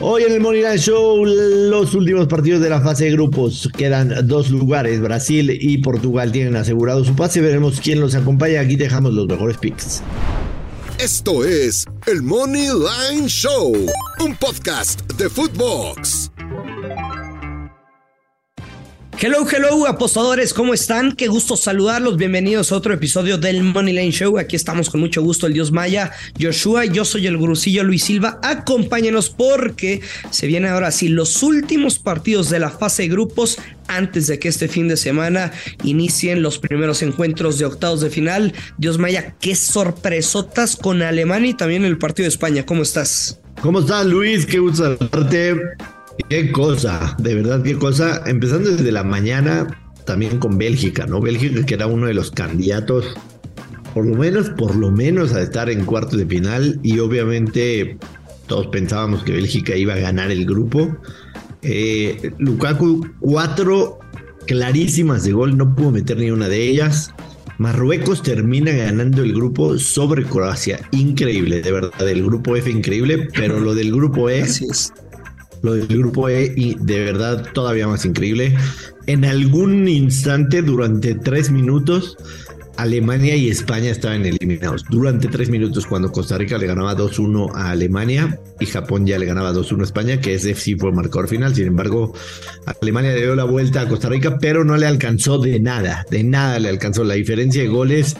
Hoy en el Moneyline Show, los últimos partidos de la fase de grupos. Quedan dos lugares. Brasil y Portugal tienen asegurado su pase. Veremos quién los acompaña. Aquí dejamos los mejores picks. Esto es el Money Line Show, un podcast de Footbox. Hello, hello, apostadores, ¿cómo están? Qué gusto saludarlos. Bienvenidos a otro episodio del Money Lane Show. Aquí estamos con mucho gusto, el Dios Maya, Joshua. Yo soy el gurusillo Luis Silva. Acompáñenos porque se vienen ahora sí los últimos partidos de la fase de grupos antes de que este fin de semana inicien los primeros encuentros de octavos de final. Dios Maya, qué sorpresotas con Alemania y también el partido de España. ¿Cómo estás? ¿Cómo estás, Luis? Qué gusto saludarte. Qué cosa, de verdad, qué cosa. Empezando desde la mañana, también con Bélgica, ¿no? Bélgica que era uno de los candidatos, por lo menos, por lo menos a estar en cuartos de final. Y obviamente todos pensábamos que Bélgica iba a ganar el grupo. Eh, Lukaku, cuatro clarísimas de gol, no pudo meter ni una de ellas. Marruecos termina ganando el grupo sobre Croacia. Increíble, de verdad. El grupo F increíble, pero lo del grupo E. Es lo del grupo E y de verdad todavía más increíble. En algún instante, durante tres minutos, Alemania y España estaban eliminados. Durante tres minutos, cuando Costa Rica le ganaba 2-1 a Alemania y Japón ya le ganaba 2-1 a España, que ese sí fue el marcador final. Sin embargo, Alemania le dio la vuelta a Costa Rica, pero no le alcanzó de nada, de nada le alcanzó. La diferencia de goles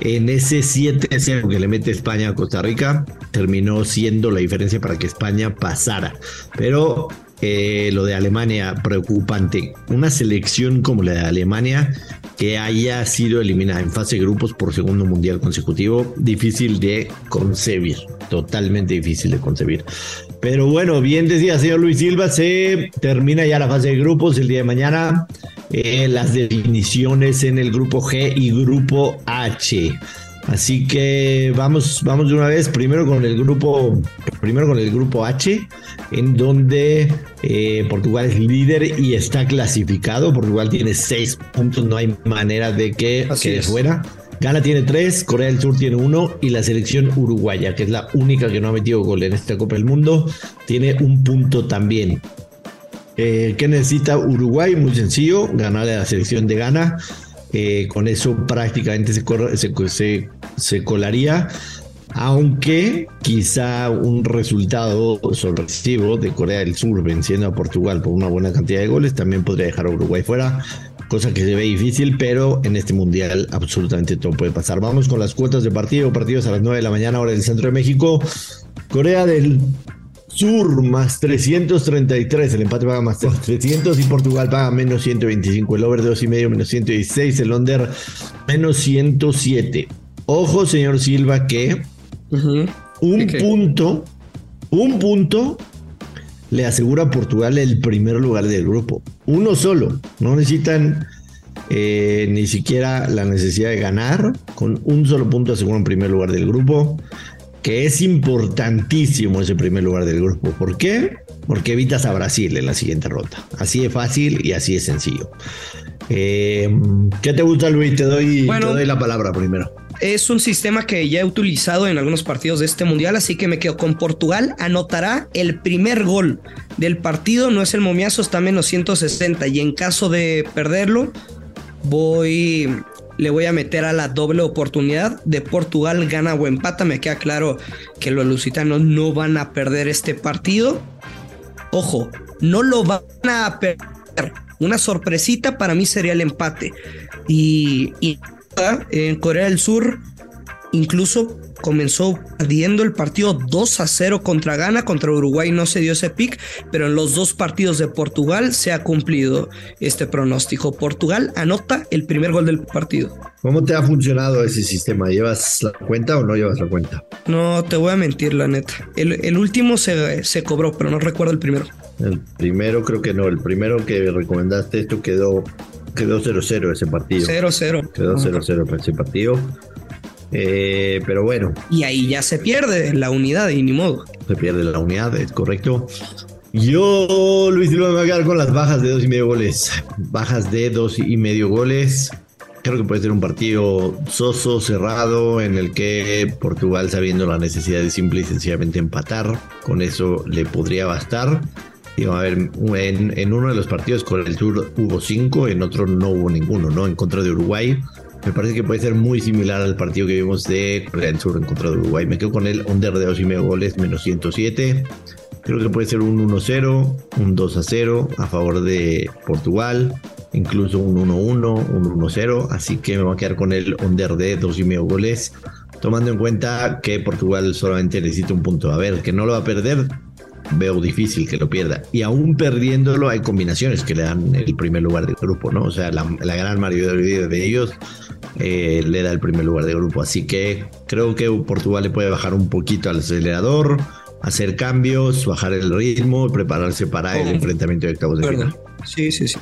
en ese 7-0 que le mete España a Costa Rica terminó siendo la diferencia para que España pasara. Pero lo de Alemania, preocupante. Una selección como la de Alemania que haya sido eliminada en fase de grupos por segundo mundial consecutivo, difícil de concebir, totalmente difícil de concebir. Pero bueno, bien decía señor Luis Silva, se termina ya la fase de grupos el día de mañana. Eh, las definiciones en el grupo G y grupo H. Así que vamos, vamos de una vez primero con el grupo, primero con el grupo H, en donde eh, Portugal es líder y está clasificado. Portugal tiene seis puntos, no hay manera de que quede fuera. Ghana tiene tres, Corea del Sur tiene uno y la selección uruguaya, que es la única que no ha metido gol en esta Copa del Mundo, tiene un punto también. Eh, ¿Qué necesita Uruguay? Muy sencillo, ganarle a la selección de Ghana. Eh, con eso prácticamente se, se, se, colaría, aunque quizá un resultado sorpresivo de Corea del Sur venciendo a Portugal por una buena cantidad de goles también podría dejar a Uruguay fuera, cosa que se ve difícil, pero en este mundial absolutamente todo puede pasar. Vamos con las cuotas de partido, partidos a las 9 de la mañana, hora del centro de México. Corea del Sur más 333, el empate paga más 300 y Portugal paga menos 125, el over de 2 y medio menos 116, el under menos 107. Ojo, señor Silva, que un punto, un punto le asegura a Portugal el primer lugar del grupo. Uno solo, no necesitan eh, ni siquiera la necesidad de ganar, con un solo punto aseguran primer lugar del grupo que es importantísimo ese primer lugar del grupo. ¿Por qué? Porque evitas a Brasil en la siguiente ronda. Así de fácil y así de sencillo. Eh, ¿Qué te gusta, Luis? Te doy, te doy la palabra primero. Es un sistema que ya he utilizado en algunos partidos de este mundial, así que me quedo con Portugal. Anotará el primer gol del partido, no es el momiazo, está menos 160. Y en caso de perderlo, voy le voy a meter a la doble oportunidad de Portugal gana o empata. Me queda claro que los lusitanos no van a perder este partido. Ojo, no lo van a perder. Una sorpresita para mí sería el empate. Y, y en Corea del Sur incluso comenzó perdiendo el partido 2 a 0 contra Ghana, contra Uruguay no se dio ese pick, pero en los dos partidos de Portugal se ha cumplido este pronóstico. Portugal anota el primer gol del partido. ¿Cómo te ha funcionado ese sistema? ¿Llevas la cuenta o no llevas la cuenta? No, te voy a mentir, la neta. El, último se, se, cobró, pero no recuerdo el primero. El primero creo que no, el primero que recomendaste esto quedó quedó 0-0 ese partido. 0-0. Quedó 0-0 para ese partido. Eh, pero bueno. Y ahí ya se pierde la unidad y ni modo. Se pierde la unidad, es correcto. Yo, Luis Silva, me voy a quedar con las bajas de dos y medio goles. Bajas de dos y medio goles. Creo que puede ser un partido soso, cerrado, en el que Portugal, sabiendo la necesidad de simple y sencillamente empatar, con eso le podría bastar. A ver, en, uno de los partidos con el Tour hubo cinco, en otro no hubo ninguno, ¿no? En contra de Uruguay. Me parece que puede ser muy similar al partido que vimos de Corea del Sur en contra de Uruguay. Me quedo con el under de dos y medio goles, menos 107. Creo que puede ser un 1-0, un 2-0 a favor de Portugal, incluso un 1-1, un 1-0. Así que me voy a quedar con el under de dos y medio goles, tomando en cuenta que Portugal solamente necesita un punto. A ver, que no lo va a perder, veo difícil que lo pierda. Y aún perdiéndolo, hay combinaciones que le dan el primer lugar del grupo, ¿no? O sea, la, gran mayoría de ellos eh, le da el primer lugar de grupo. Así que creo que Portugal le puede bajar un poquito al acelerador hacer cambios, bajar el ritmo, prepararse para el enfrentamiento de octavos de final. Sí, sí, sí.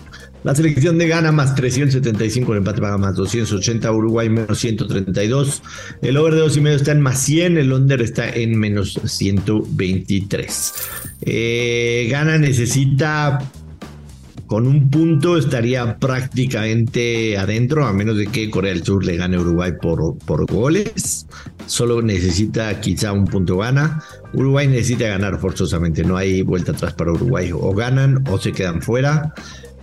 La selección de Ghana más 375, el empate paga más 280, Uruguay menos 132. El over de dos y medio está en más 100, el under está en menos 123. Eh, Ghana necesita con un punto estaría prácticamente adentro, a menos de que Corea del Sur le gane Uruguay por, por goles. Solo necesita quizá un punto gana. Uruguay necesita ganar forzosamente, no hay vuelta atrás para Uruguay. O ganan o se quedan fuera.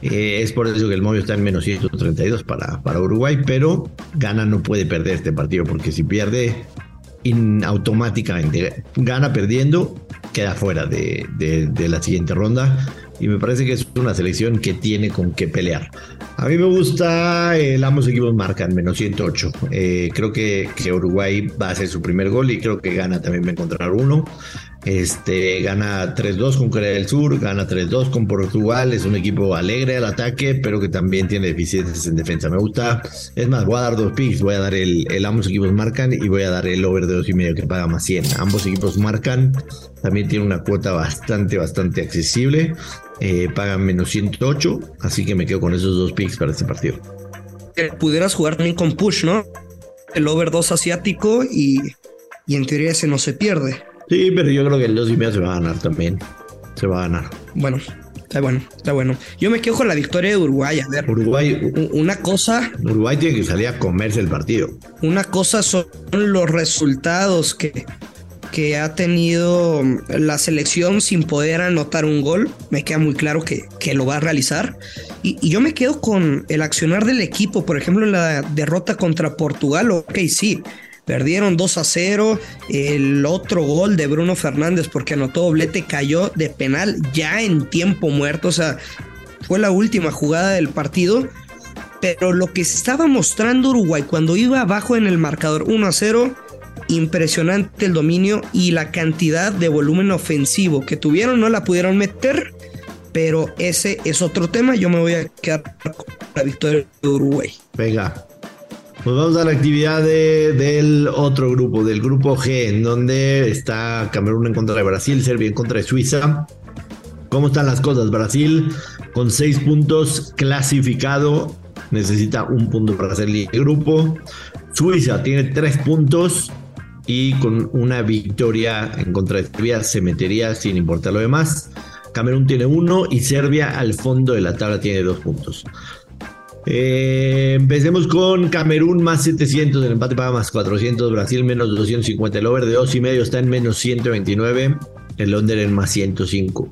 Eh, es por eso que el móvil está en menos 132 para, para Uruguay, pero Gana no puede perder este partido porque si pierde automáticamente gana perdiendo, queda fuera de, de la siguiente ronda y me parece que es una selección que tiene con qué pelear. A mí me gusta, el ambos equipos marcan menos 108. Eh, creo que, que, Uruguay va a hacer su primer gol y creo que gana también va a encontrar uno. Este, gana 3-2 con Corea del Sur, gana 3-2 con Portugal. Es un equipo alegre al ataque, pero que también tiene deficiencias en defensa. Me gusta. Es más, voy a dar dos picks. Voy a dar el, ambos equipos marcan y voy a dar el over de dos y medio que paga más 100. Ambos equipos marcan. También tiene una cuota bastante, bastante accesible. Eh, pagan menos 108. Así que me quedo con esos dos picks para este partido. Pudieras jugar también con push, ¿no? El over 2 asiático y, y en teoría ese no se pierde. Sí, pero yo creo que el 2 y medio se va a ganar también. Se va a ganar. Bueno, está bueno, está bueno. Yo me quedo con la victoria de Uruguay. A ver, Uruguay. Una cosa. Uruguay tiene que salir a comerse el partido. Una cosa son los resultados que, que ha tenido la selección sin poder anotar un gol. Me queda muy claro que, que lo va a realizar. Y, y, yo me quedo con el accionar del equipo. Por ejemplo, la derrota contra Portugal. Ok, sí Perdieron 2 a 0. El otro gol de Bruno Fernández, porque anotó doblete, cayó de penal ya en tiempo muerto. O sea, fue la última jugada del partido. Pero lo que estaba mostrando Uruguay cuando iba abajo en el marcador 1 a 0, impresionante el dominio y la cantidad de volumen ofensivo que tuvieron, no la pudieron meter. Pero ese es otro tema. Yo me voy a quedar con la victoria de Uruguay. Venga, pues vamos a la actividad del otro grupo, del grupo G, en donde está Camerún en contra de Brasil, Serbia en contra de Suiza. ¿Cómo están las cosas? Brasil con seis puntos clasificado, necesita un punto para hacer el grupo. Suiza tiene tres puntos y con una victoria en contra de Serbia se metería sin importar lo demás. Camerún tiene uno y Serbia al fondo de la tabla tiene dos puntos. Eh, empecemos con Camerún más 700, el empate paga más 400, Brasil menos 250, el over de 2 y medio está en menos 129, el Londres en más 105.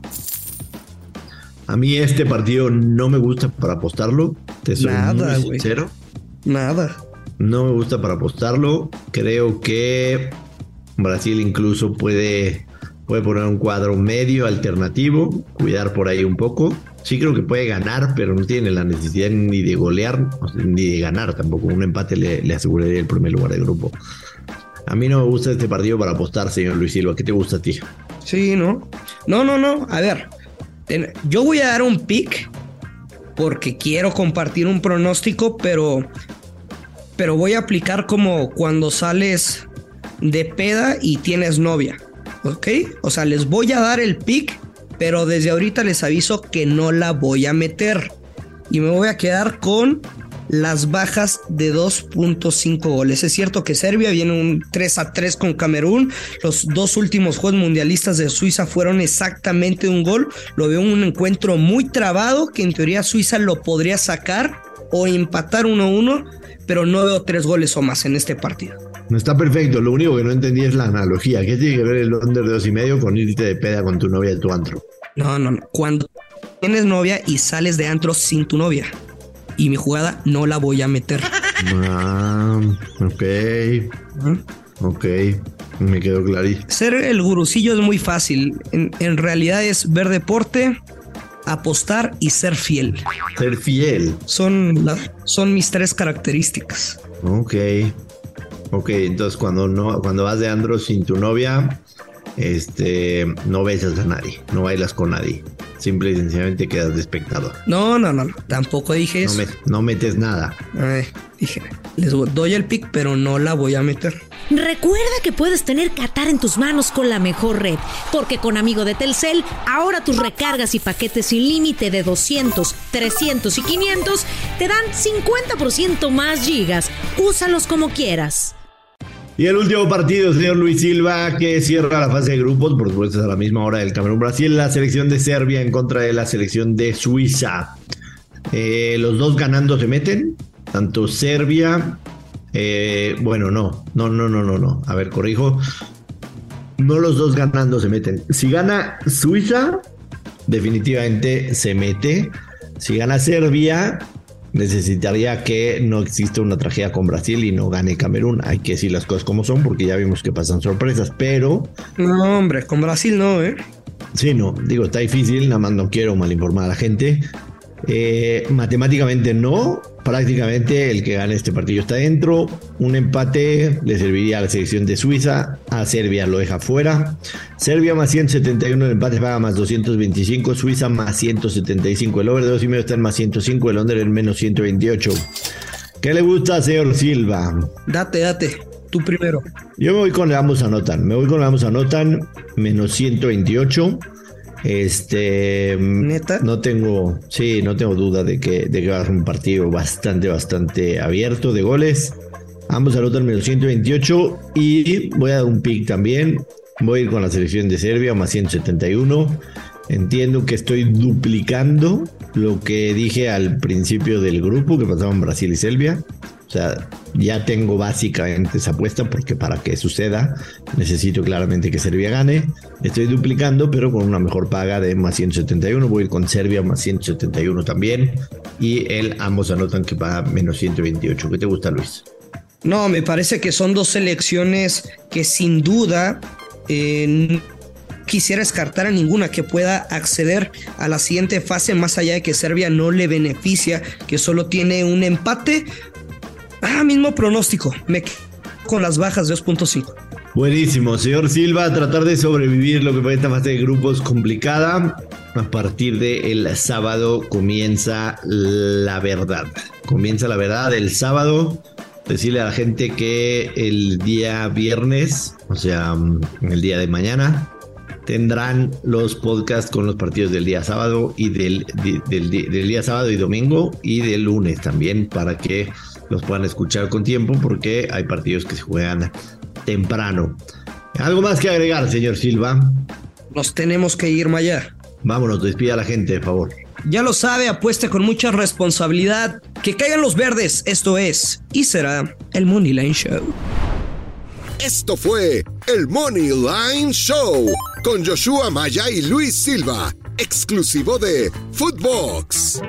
A mí este partido no me gusta para apostarlo, te soy Nada, muy sincero. Nada. No me gusta para apostarlo, creo que Brasil incluso puede, puede poner un cuadro medio alternativo, cuidar por ahí un poco sí creo que puede ganar, pero no tiene la necesidad ni de golear ni de ganar tampoco. Un empate le, aseguraría el primer lugar del grupo. A mí no me gusta este partido para apostar, señor Luis Silva. ¿Qué te gusta a ti? Sí, ¿no? No, no, no. A ver, yo voy a dar un pick porque quiero compartir un pronóstico, pero, pero voy a aplicar como cuando sales de peda y tienes novia. ¿Ok? O sea, les voy a dar el pick pero desde ahorita les aviso que no la voy a meter. Y me voy a quedar con las bajas de 2.5 goles. Es cierto que Serbia viene un 3 a 3 con Camerún. Los dos últimos juegos mundialistas de Suiza fueron exactamente un gol. Lo veo un encuentro muy trabado que en teoría Suiza lo podría sacar. o empatar 1-1, pero no veo tres goles o más en este partido. No está perfecto, lo único que no entendí es la analogía. ¿Qué tiene que ver el under de dos y medio con irte de peda con tu novia y tu antro? No, no, no. Cuando tienes novia y sales de antro sin tu novia. Y mi jugada no la voy a meter. Ah, ok. Ok, me quedó clarísimo. Ser el gurucillo es muy fácil. En, en realidad es ver deporte, apostar y ser fiel. Ser fiel. Son, la- son mis tres características. Ok. Ok, entonces cuando no, cuando vas de andro sin tu novia, este, no besas a nadie, no bailas con nadie. Simple y sencillamente quedas de espectador. No, no, no, no. Tampoco dije No, eso. me- no metes nada. Ay, dije, les doy el pick, pero no la voy a meter. Recuerda que puedes tener Qatar en tus manos con la mejor red, porque con Amigo de Telcel, ahora tus recargas y paquetes sin límite de 200, 300 y 500 te dan 50% más gigas. Úsalos como quieras. Y el último partido, señor Luis Silva, que cierra la fase de grupos, por supuesto es a la misma hora del Camerún-Brasil, la selección de Serbia en contra de la selección de Suiza. Eh, los dos ganando se meten, tanto Serbia, eh, bueno, no, no, no, no, no, no, a ver, corrijo, no los dos ganando se meten. Si gana Suiza, definitivamente se mete. Si gana Serbia, necesitaría que no exista una tragedia con Brasil y no gane Camerún. Hay que decir las cosas como son porque ya vimos que pasan sorpresas, pero No, hombre, con Brasil no, ¿eh? sí, no, digo, está difícil, nada más no quiero mal informar a la gente. Eh, matemáticamente no, prácticamente el que gane este partido está dentro. Un empate le serviría a la selección de Suiza, a Serbia lo deja fuera. Serbia más 171, el empate paga más 225, Suiza más 175, el over de 2,5 está en más 105, el under en menos 128. ¿Qué le gusta, señor Silva? Date, date. Tú primero. Yo me voy con el ambos anotan. Me voy con el ambos anotan. Menos 128. Este. ¿Neta? No tengo. Sí, no tengo duda de que, de que va a ser un partido bastante, bastante abierto de goles. Ambos anotan menos 128. Y voy a dar un pick también. Voy a ir con la selección de Serbia, más 171. Entiendo que estoy duplicando lo que dije al principio del grupo que pasaban Brasil y Serbia. O sea, ya tengo básicamente esa apuesta porque para que suceda necesito claramente que Serbia gane. Estoy duplicando, pero con una mejor paga de más 171. Voy a ir con Serbia más 171 también. Y él ambos anotan que paga menos 128. ¿Qué te gusta, Luis? No, me parece que son dos selecciones que sin duda eh, quisiera descartar a ninguna que pueda acceder a la siguiente fase, más allá de que Serbia no le beneficia, que solo tiene un empate. Ah, mismo pronóstico. Me con las bajas de 2.5. Buenísimo, señor Silva, tratar de sobrevivir lo que fue esta fase de grupos complicada. A partir del sábado comienza la verdad. Comienza la verdad el sábado. Decirle a la gente que el día viernes, o sea, el día de mañana, tendrán los podcasts con los partidos del día sábado y del, del día sábado y domingo y del lunes también para que los puedan escuchar con tiempo porque hay partidos que se juegan temprano. ¿Algo más que agregar, señor Silva? Nos tenemos que ir, Maya. Vámonos, despida a la gente, por favor. Ya lo sabe, apueste con mucha responsabilidad. Que caigan los verdes, esto es y será el Money Line Show. Esto fue el Money Line Show con Joshua Maya y Luis Silva, exclusivo de Footbox.